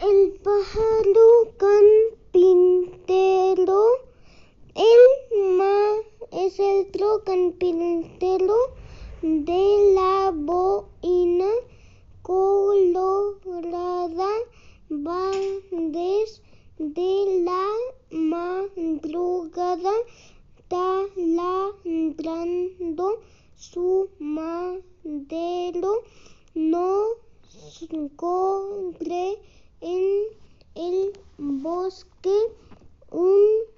el pájaro carpintero, el mar es el carpintero de la boina colorada, bandes de la madrugada, taladrando su madero, no en el bosque un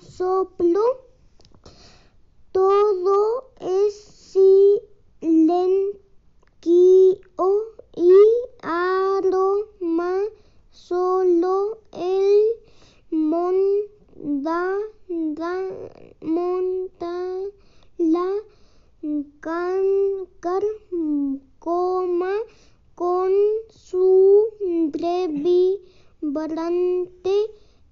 soplo, todo es silencio y aroma, solo el monta, monta la can, coma con su vibrante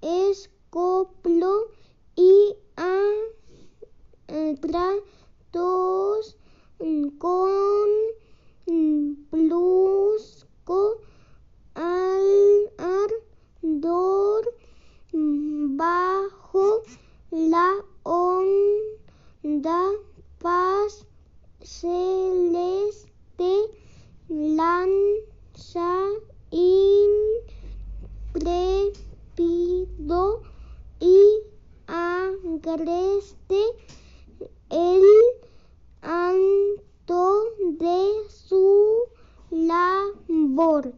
escoplo y tratos con brusco al ardor bajo la onda paz celeste lanza do y agreste el anto de su labor.